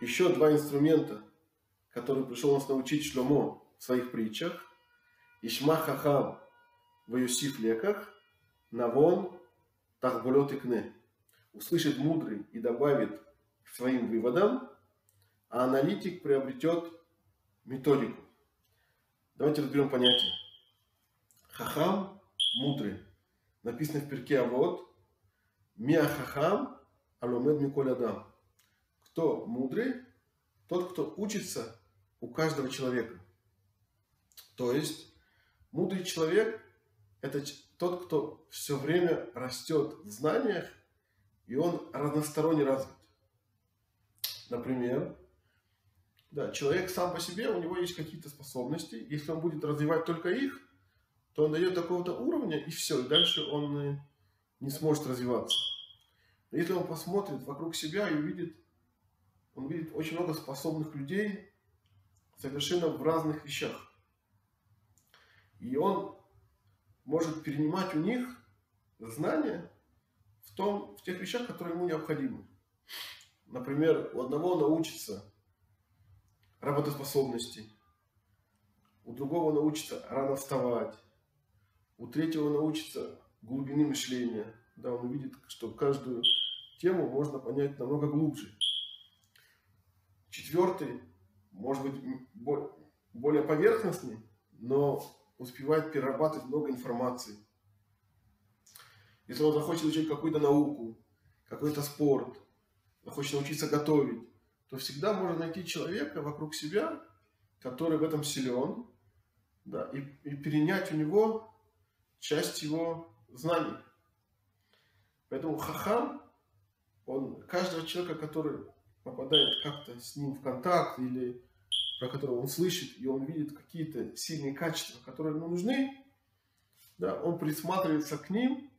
еще два инструмента, которые пришел нас научить Шломо в своих притчах. Ишма хахам в Юсиф леках, навон тахбулет и кне. Услышит мудрый и добавит к своим выводам, а аналитик приобретет методику. Давайте разберем понятие. Хахам – мудрый. Написано в перке, а вот Миа хахам аломед миколь адам. Кто мудрый? Тот, кто учится у каждого человека. То есть, мудрый человек – это тот, кто все время растет в знаниях, и он разносторонне развит. Например, да, человек сам по себе, у него есть какие-то способности. Если он будет развивать только их, то он дает такого-то уровня, и все, и дальше он не сможет развиваться. Но если он посмотрит вокруг себя и увидит, он видит очень много способных людей совершенно в разных вещах. И он может перенимать у них знания в, том, в тех вещах, которые ему необходимы. Например, у одного научится работоспособности, у другого научится рано вставать, у третьего научится глубины мышления. Да, он увидит, что каждую тему можно понять намного глубже. Четвертый, может быть, более поверхностный, но успевает перерабатывать много информации. Если он захочет учить какую-то науку, какой-то спорт, хочет научиться готовить, то всегда можно найти человека вокруг себя, который в этом силен, да, и, и перенять у него часть его знаний. Поэтому хахам, он каждого человека, который попадает как-то с ним в контакт или про которого он слышит, и он видит какие-то сильные качества, которые ему нужны, да, он присматривается к ним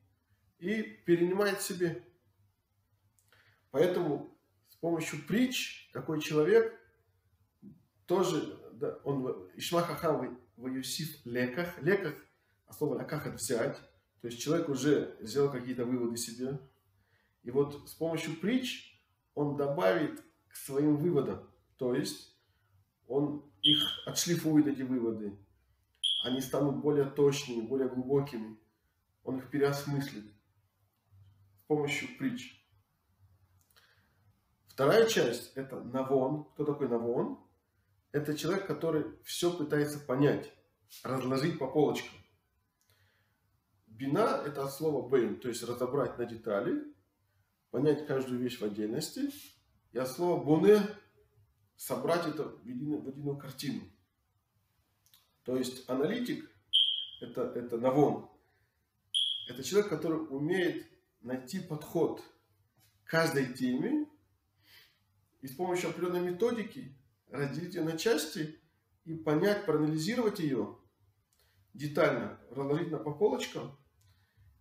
и перенимает себе. Поэтому с помощью притч такой человек тоже, да, он в Юсиф леках, леках, а слово леках это взять, то есть человек уже сделал какие-то выводы себе, и вот с помощью притч он добавит к своим выводам, то есть он их отшлифует, эти выводы, они станут более точными, более глубокими, он их переосмыслит с помощью притч. Вторая часть – это навон. Кто такой навон? Это человек, который все пытается понять, разложить по полочкам. Бина – это от слова бейн, то есть разобрать на детали, понять каждую вещь в отдельности. И от слова буне – собрать это в единую, в единую картину. То есть аналитик – это, это навон. Это человек, который умеет найти подход к каждой теме и с помощью определенной методики разделить ее на части и понять, проанализировать ее детально, разложить на по полочкам,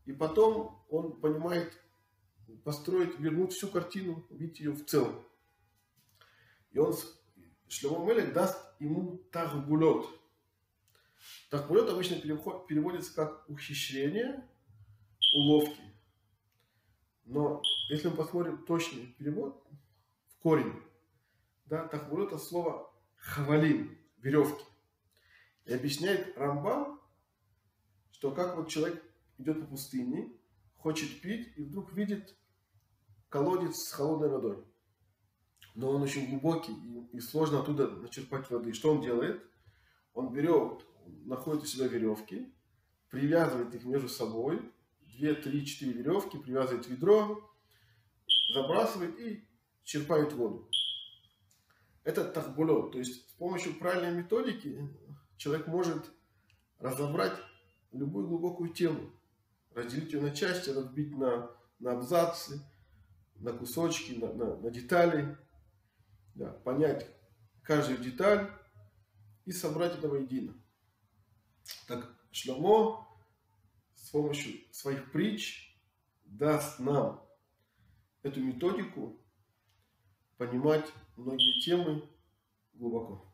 и потом он понимает построить, вернуть всю картину, увидеть ее в целом. И он, Шломо Мелек, даст ему тахбулет. Тахбулет обычно переводится как ухищрение, уловки. Но если мы посмотрим точный перевод, корень. Да, тахбурут это слово хавалим, веревки. И объясняет Рамбам, что как вот человек идет по пустыне, хочет пить и вдруг видит колодец с холодной водой. Но он очень глубокий и, сложно оттуда начерпать воды. Что он делает? Он берет, находит у себя веревки, привязывает их между собой, 2, 3, 4 веревки, привязывает ведро, забрасывает и черпают воду. Это тахбулот. То есть с помощью правильной методики человек может разобрать любую глубокую тему, разделить ее на части, разбить на, на абзацы, на кусочки, на, на, на детали, да, понять каждую деталь и собрать это воедино. Так Шломо с помощью своих притч даст нам эту методику понимать многие темы глубоко.